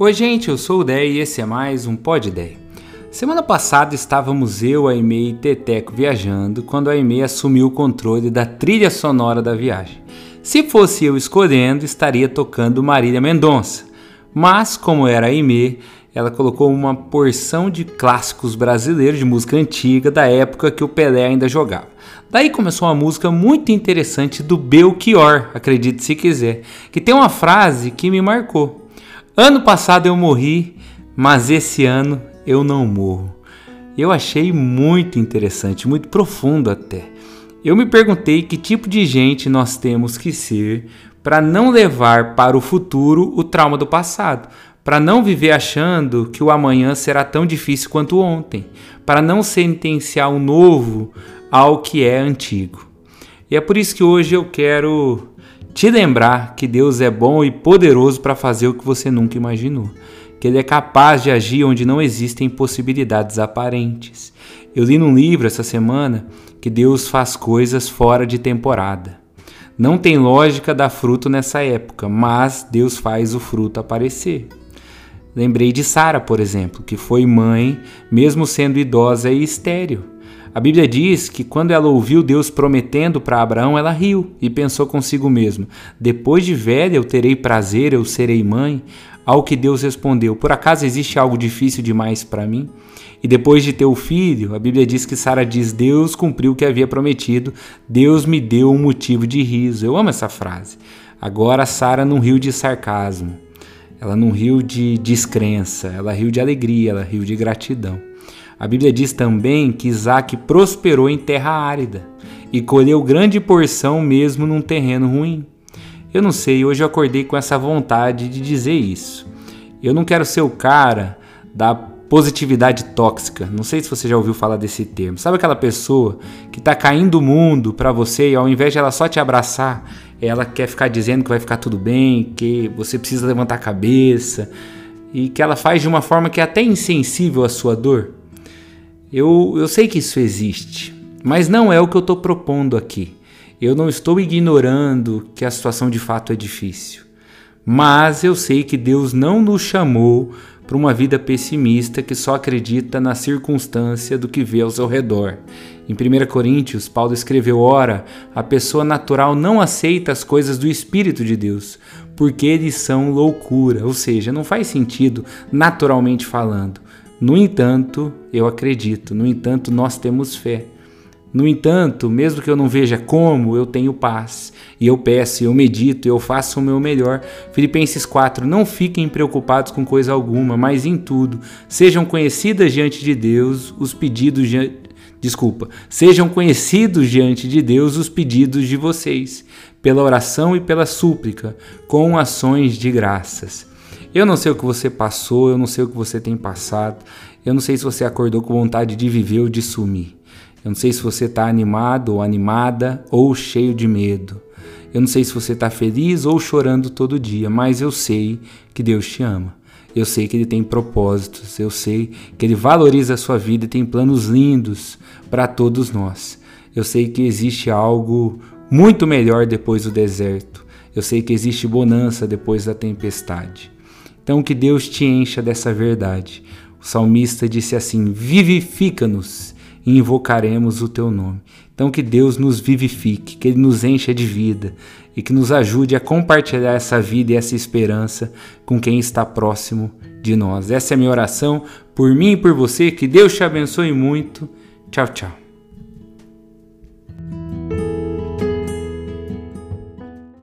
Oi, gente, eu sou o Dé e esse é mais um Pod Dé. Semana passada estávamos eu, a e Teteco viajando quando a Aimee assumiu o controle da trilha sonora da viagem. Se fosse eu escolhendo, estaria tocando Marília Mendonça, mas como era a Aimee, ela colocou uma porção de clássicos brasileiros de música antiga da época que o Pelé ainda jogava. Daí começou uma música muito interessante do Belchior, acredite se quiser, que tem uma frase que me marcou. Ano passado eu morri, mas esse ano eu não morro. Eu achei muito interessante, muito profundo até. Eu me perguntei que tipo de gente nós temos que ser para não levar para o futuro o trauma do passado, para não viver achando que o amanhã será tão difícil quanto ontem, para não sentenciar o novo ao que é antigo. E é por isso que hoje eu quero te lembrar que Deus é bom e poderoso para fazer o que você nunca imaginou, que Ele é capaz de agir onde não existem possibilidades aparentes. Eu li num livro essa semana que Deus faz coisas fora de temporada. Não tem lógica dar fruto nessa época, mas Deus faz o fruto aparecer. Lembrei de Sara, por exemplo, que foi mãe, mesmo sendo idosa e estéril. A Bíblia diz que quando ela ouviu Deus prometendo para Abraão, ela riu e pensou consigo mesma: Depois de velha eu terei prazer, eu serei mãe. Ao que Deus respondeu: Por acaso existe algo difícil demais para mim? E depois de ter o filho, a Bíblia diz que Sara diz: Deus cumpriu o que havia prometido, Deus me deu um motivo de riso. Eu amo essa frase. Agora Sara não riu de sarcasmo, ela não riu de descrença, ela riu de alegria, ela riu de gratidão. A Bíblia diz também que Isaac prosperou em terra árida e colheu grande porção mesmo num terreno ruim. Eu não sei, hoje eu acordei com essa vontade de dizer isso. Eu não quero ser o cara da positividade tóxica. Não sei se você já ouviu falar desse termo. Sabe aquela pessoa que tá caindo o mundo para você e ao invés de ela só te abraçar, ela quer ficar dizendo que vai ficar tudo bem, que você precisa levantar a cabeça e que ela faz de uma forma que é até insensível à sua dor? Eu, eu sei que isso existe, mas não é o que eu estou propondo aqui. Eu não estou ignorando que a situação de fato é difícil. Mas eu sei que Deus não nos chamou para uma vida pessimista que só acredita na circunstância do que vê ao seu redor. Em 1 Coríntios, Paulo escreveu: Ora, a pessoa natural não aceita as coisas do Espírito de Deus, porque eles são loucura, ou seja, não faz sentido naturalmente falando. No entanto, eu acredito, no entanto, nós temos fé. No entanto, mesmo que eu não veja como, eu tenho paz. E eu peço, eu medito, eu faço o meu melhor. Filipenses 4: Não fiquem preocupados com coisa alguma, mas em tudo, sejam conhecidas diante de Deus os pedidos de... Desculpa, sejam conhecidos diante de Deus os pedidos de vocês, pela oração e pela súplica, com ações de graças. Eu não sei o que você passou, eu não sei o que você tem passado, eu não sei se você acordou com vontade de viver ou de sumir. Eu não sei se você está animado ou animada ou cheio de medo. Eu não sei se você está feliz ou chorando todo dia, mas eu sei que Deus te ama. Eu sei que Ele tem propósitos, eu sei que Ele valoriza a sua vida e tem planos lindos para todos nós. Eu sei que existe algo muito melhor depois do deserto. Eu sei que existe bonança depois da tempestade. Então, que Deus te encha dessa verdade. O salmista disse assim: Vivifica-nos e invocaremos o teu nome. Então, que Deus nos vivifique, que Ele nos encha de vida e que nos ajude a compartilhar essa vida e essa esperança com quem está próximo de nós. Essa é a minha oração por mim e por você. Que Deus te abençoe muito. Tchau, tchau.